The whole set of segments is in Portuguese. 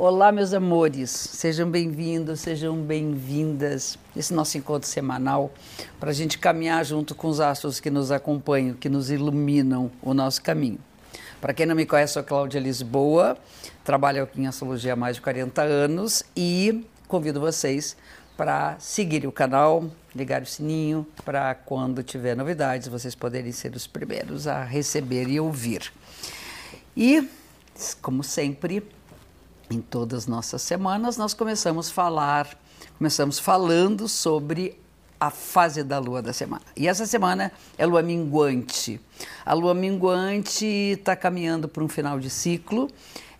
Olá, meus amores, sejam bem-vindos, sejam bem-vindas. Esse nosso encontro semanal para a gente caminhar junto com os astros que nos acompanham, que nos iluminam o nosso caminho. Para quem não me conhece, sou Cláudia Lisboa, trabalho aqui em astrologia há mais de 40 anos e convido vocês para seguir o canal, ligar o sininho para quando tiver novidades vocês poderem ser os primeiros a receber e ouvir. E, como sempre, em todas as nossas semanas, nós começamos a falar, começamos falando sobre a fase da lua da semana. E essa semana é lua minguante. A lua minguante está caminhando para um final de ciclo,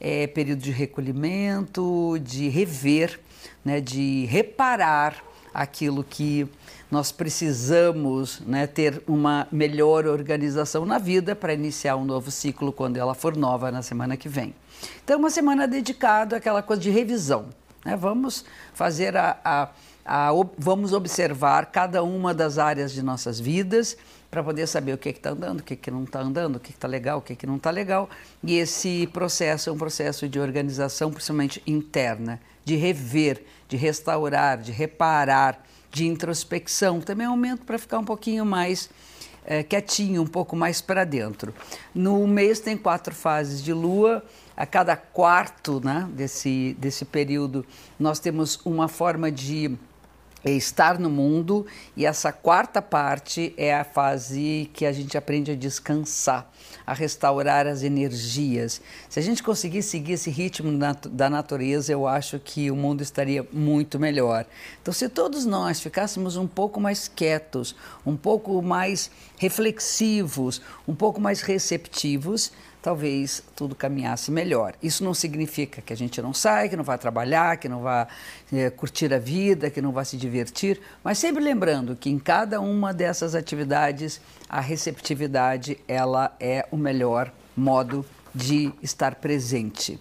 é período de recolhimento, de rever, né, de reparar aquilo que nós precisamos né, ter uma melhor organização na vida para iniciar um novo ciclo quando ela for nova na semana que vem. Então, uma semana dedicada àquela coisa de revisão. Né? Vamos fazer a, a, a, vamos observar cada uma das áreas de nossas vidas para poder saber o que está andando, o que, que não está andando, o que está legal, o que, que não está legal. E esse processo é um processo de organização, principalmente interna, de rever, de restaurar, de reparar, de introspecção. Também é um momento para ficar um pouquinho mais é, quietinho, um pouco mais para dentro. No mês tem quatro fases de lua a cada quarto né, desse, desse período, nós temos uma forma de estar no mundo e essa quarta parte é a fase que a gente aprende a descansar, a restaurar as energias. Se a gente conseguir seguir esse ritmo da natureza, eu acho que o mundo estaria muito melhor. Então, se todos nós ficássemos um pouco mais quietos, um pouco mais reflexivos, um pouco mais receptivos, talvez tudo caminhasse melhor. Isso não significa que a gente não sai, que não vai trabalhar, que não vai é, curtir a vida, que não vai se divertir, mas sempre lembrando que em cada uma dessas atividades a receptividade ela é o melhor modo de estar presente.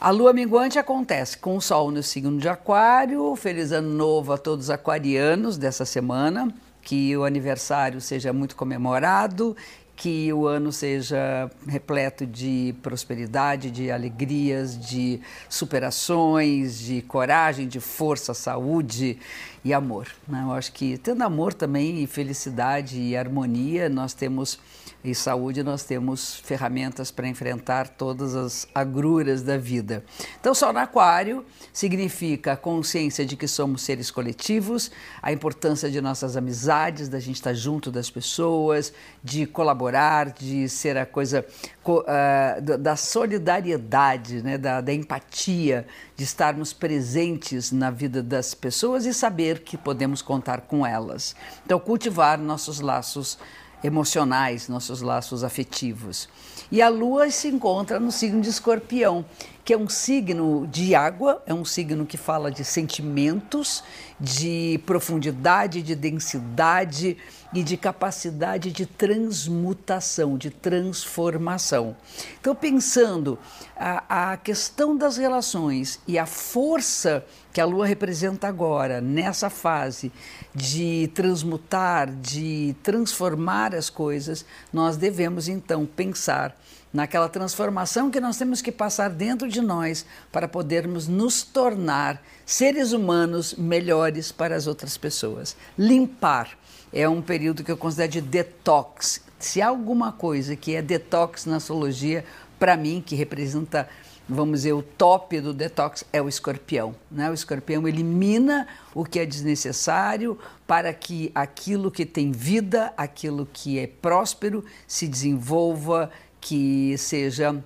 A lua minguante acontece com o sol no signo de Aquário. Feliz ano novo a todos os aquarianos dessa semana. Que o aniversário seja muito comemorado que o ano seja repleto de prosperidade, de alegrias, de superações, de coragem, de força, saúde e amor. Né? Eu acho que tendo amor também e felicidade e harmonia, nós temos e saúde, nós temos ferramentas para enfrentar todas as agruras da vida. Então, Sol no Aquário significa a consciência de que somos seres coletivos, a importância de nossas amizades, da gente estar junto das pessoas, de colaborar, de ser a coisa uh, da solidariedade, né, da, da empatia, de estarmos presentes na vida das pessoas e saber que podemos contar com elas. Então, cultivar nossos laços emocionais, nossos laços afetivos. E a lua se encontra no signo de escorpião, que é um signo de água, é um signo que fala de sentimentos, de profundidade, de densidade e de capacidade de transmutação, de transformação. Então, pensando a, a questão das relações e a força que a Lua representa agora, nessa fase de transmutar, de transformar as coisas, nós devemos então pensar naquela transformação que nós temos que passar dentro de nós para podermos nos tornar seres humanos melhores para as outras pessoas. Limpar é um período que eu considero de detox. Se há alguma coisa que é detox na astrologia, para mim, que representa vamos dizer, o top do detox é o escorpião. Né? O escorpião elimina o que é desnecessário para que aquilo que tem vida, aquilo que é próspero, se desenvolva, que seja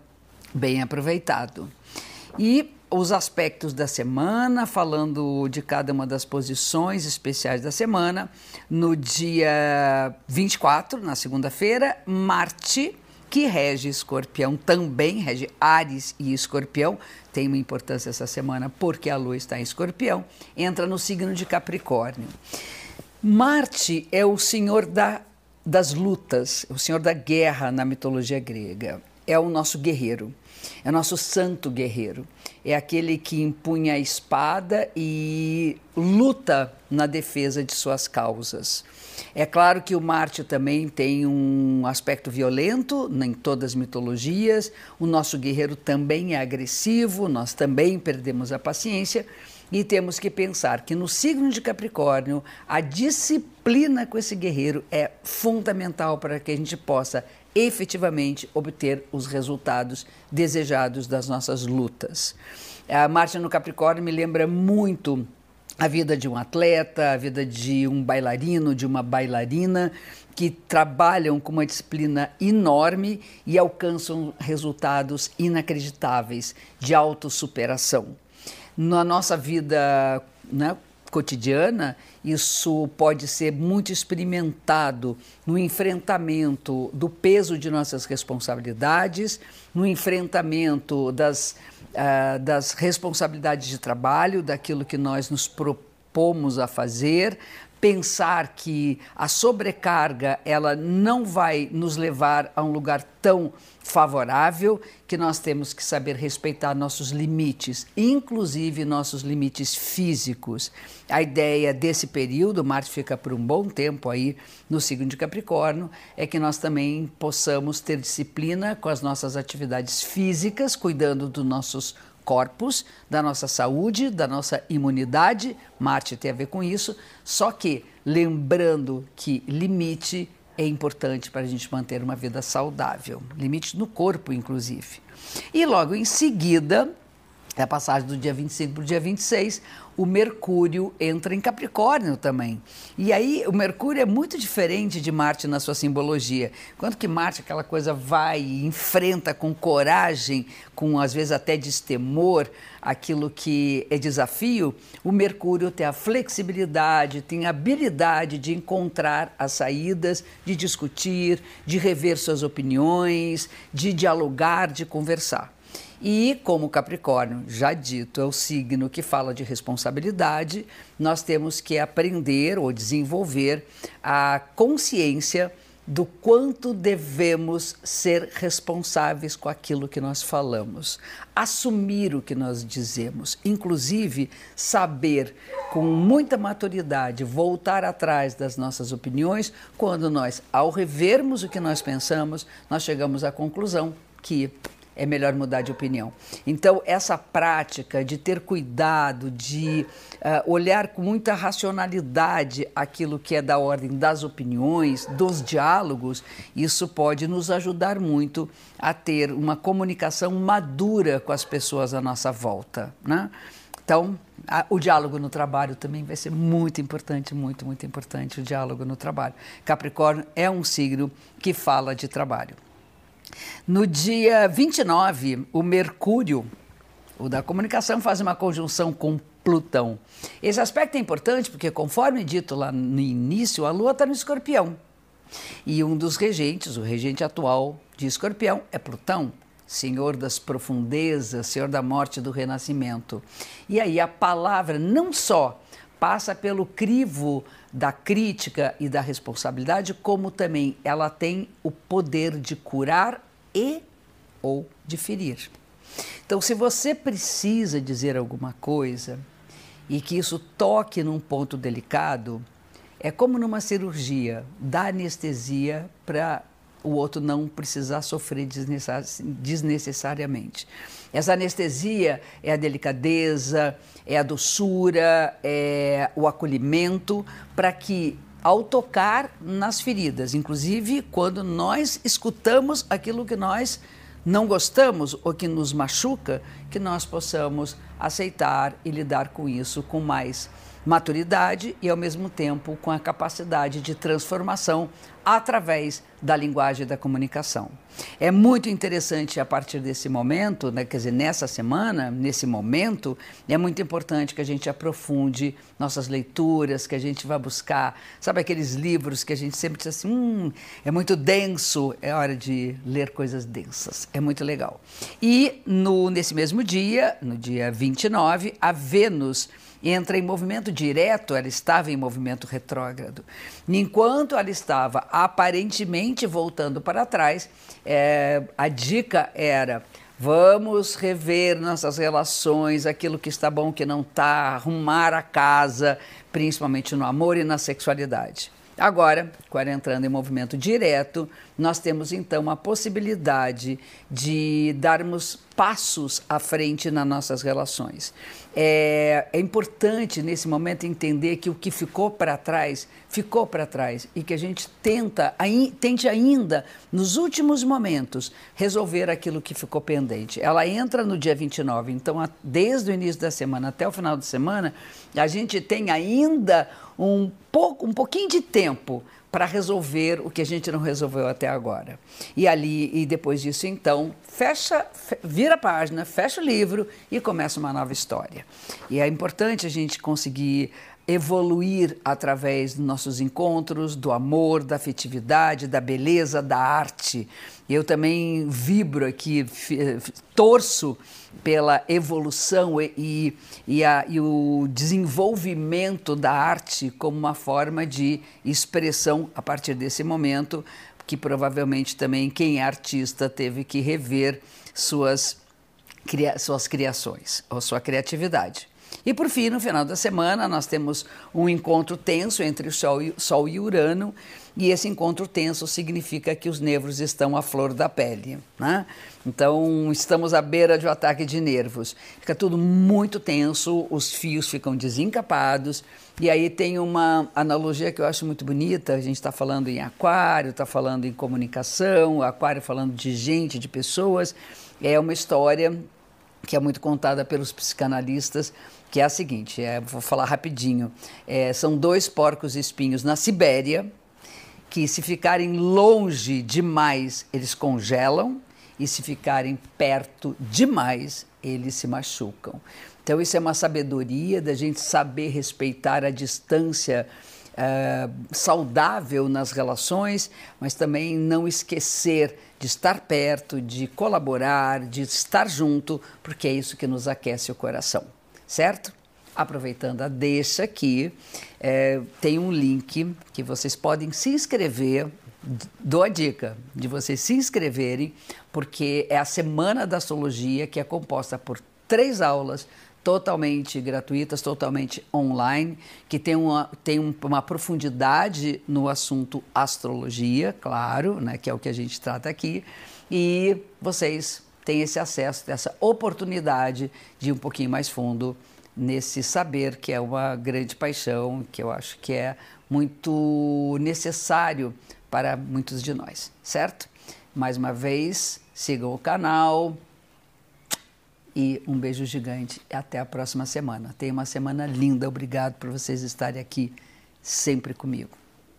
bem aproveitado. E os aspectos da semana, falando de cada uma das posições especiais da semana. No dia 24, na segunda-feira, Marte, que rege Escorpião, também rege Ares e Escorpião, tem uma importância essa semana porque a Lua está em Escorpião, entra no signo de Capricórnio. Marte é o senhor da das lutas, o senhor da guerra na mitologia grega. é o nosso guerreiro, é o nosso santo guerreiro. É aquele que empunha a espada e luta na defesa de suas causas. É claro que o Marte também tem um aspecto violento em todas as mitologias. O nosso guerreiro também é agressivo, nós também perdemos a paciência e temos que pensar que no signo de Capricórnio, a disciplina com esse guerreiro é fundamental para que a gente possa efetivamente obter os resultados desejados das nossas lutas. A Marte no Capricórnio me lembra muito a vida de um atleta, a vida de um bailarino, de uma bailarina, que trabalham com uma disciplina enorme e alcançam resultados inacreditáveis de autossuperação. Na nossa vida né, cotidiana, isso pode ser muito experimentado no enfrentamento do peso de nossas responsabilidades, no enfrentamento das, uh, das responsabilidades de trabalho, daquilo que nós nos propomos a fazer, pensar que a sobrecarga ela não vai nos levar a um lugar tão favorável que nós temos que saber respeitar nossos limites, inclusive nossos limites físicos. A ideia desse período, Marte fica por um bom tempo aí no signo de Capricórnio, é que nós também possamos ter disciplina com as nossas atividades físicas, cuidando dos nossos corpos, da nossa saúde, da nossa imunidade. Marte tem a ver com isso, só que lembrando que limite é importante para a gente manter uma vida saudável, limite no corpo, inclusive. E logo em seguida, é a passagem do dia 25 para o dia 26, o Mercúrio entra em Capricórnio também. E aí o Mercúrio é muito diferente de Marte na sua simbologia. Quando que Marte, aquela coisa vai e enfrenta com coragem, com às vezes até destemor, aquilo que é desafio, o Mercúrio tem a flexibilidade, tem a habilidade de encontrar as saídas, de discutir, de rever suas opiniões, de dialogar, de conversar. E como Capricórnio, já dito, é o signo que fala de responsabilidade, nós temos que aprender ou desenvolver a consciência do quanto devemos ser responsáveis com aquilo que nós falamos, assumir o que nós dizemos, inclusive saber com muita maturidade voltar atrás das nossas opiniões quando nós, ao revermos o que nós pensamos, nós chegamos à conclusão que é melhor mudar de opinião. Então, essa prática de ter cuidado, de uh, olhar com muita racionalidade aquilo que é da ordem das opiniões, dos diálogos, isso pode nos ajudar muito a ter uma comunicação madura com as pessoas à nossa volta. Né? Então, a, o diálogo no trabalho também vai ser muito importante, muito, muito importante o diálogo no trabalho. Capricórnio é um signo que fala de trabalho. No dia 29, o Mercúrio, o da comunicação, faz uma conjunção com Plutão. Esse aspecto é importante porque, conforme dito lá no início, a Lua está no escorpião. E um dos regentes, o regente atual de escorpião, é Plutão, senhor das profundezas, senhor da morte e do renascimento. E aí a palavra não só passa pelo crivo da crítica e da responsabilidade, como também ela tem o poder de curar e ou de ferir. Então, se você precisa dizer alguma coisa e que isso toque num ponto delicado, é como numa cirurgia, dá anestesia para o outro não precisar sofrer desnecessariamente. Essa anestesia é a delicadeza, é a doçura, é o acolhimento, para que ao tocar nas feridas, inclusive quando nós escutamos aquilo que nós não gostamos ou que nos machuca, que nós possamos aceitar e lidar com isso com mais maturidade e, ao mesmo tempo, com a capacidade de transformação através da linguagem da comunicação. É muito interessante a partir desse momento, né, quer dizer, nessa semana, nesse momento, é muito importante que a gente aprofunde nossas leituras, que a gente vá buscar, sabe aqueles livros que a gente sempre diz assim, hum, é muito denso, é hora de ler coisas densas, é muito legal. E no, nesse mesmo dia, no dia 29, a Vênus entra em movimento direto, ela estava em movimento retrógrado. Enquanto ela estava aparentemente voltando para trás, é, a dica era. Vamos rever nossas relações, aquilo que está bom, que não está, arrumar a casa, principalmente no amor e na sexualidade. Agora, com ela entrando em movimento direto, nós temos então a possibilidade de darmos passos à frente nas nossas relações. É, é importante nesse momento entender que o que ficou para trás, ficou para trás e que a gente tenta, tente ainda, nos últimos momentos, resolver aquilo que ficou pendente. Ela entra no dia 29, então desde o início da semana até o final de semana, a gente tem ainda um pouco, um pouquinho de tempo para resolver o que a gente não resolveu até agora. E ali, e depois disso, então, fecha, vira a página, fecha o livro e começa uma nova história. E é importante a gente conseguir evoluir através dos nossos encontros, do amor, da afetividade, da beleza, da arte. Eu também vibro aqui, torço pela evolução e, e, a, e, o desenvolvimento da arte como uma forma de expressão a partir desse momento, que provavelmente também quem é artista teve que rever suas, suas criações ou sua criatividade. E por fim, no final da semana, nós temos um encontro tenso entre o Sol e, Sol e Urano, e esse encontro tenso significa que os nervos estão à flor da pele. Né? Então, estamos à beira de um ataque de nervos. Fica tudo muito tenso, os fios ficam desencapados, e aí tem uma analogia que eu acho muito bonita. A gente está falando em aquário, está falando em comunicação, aquário falando de gente, de pessoas. É uma história que é muito contada pelos psicanalistas que é a seguinte, é, vou falar rapidinho. É, são dois porcos espinhos na Sibéria que se ficarem longe demais eles congelam e se ficarem perto demais eles se machucam. Então isso é uma sabedoria da gente saber respeitar a distância Uh, saudável nas relações, mas também não esquecer de estar perto, de colaborar, de estar junto, porque é isso que nos aquece o coração certo? Aproveitando a deixa aqui, é, tem um link que vocês podem se inscrever. Dou a dica de vocês se inscreverem, porque é a Semana da Astrologia, que é composta por três aulas totalmente gratuitas, totalmente online, que tem uma, tem uma profundidade no assunto astrologia, claro, né, que é o que a gente trata aqui, e vocês tem esse acesso, essa oportunidade de ir um pouquinho mais fundo nesse saber que é uma grande paixão, que eu acho que é muito necessário para muitos de nós, certo? Mais uma vez, sigam o canal e um beijo gigante até a próxima semana. Tenha uma semana linda. Obrigado por vocês estarem aqui sempre comigo.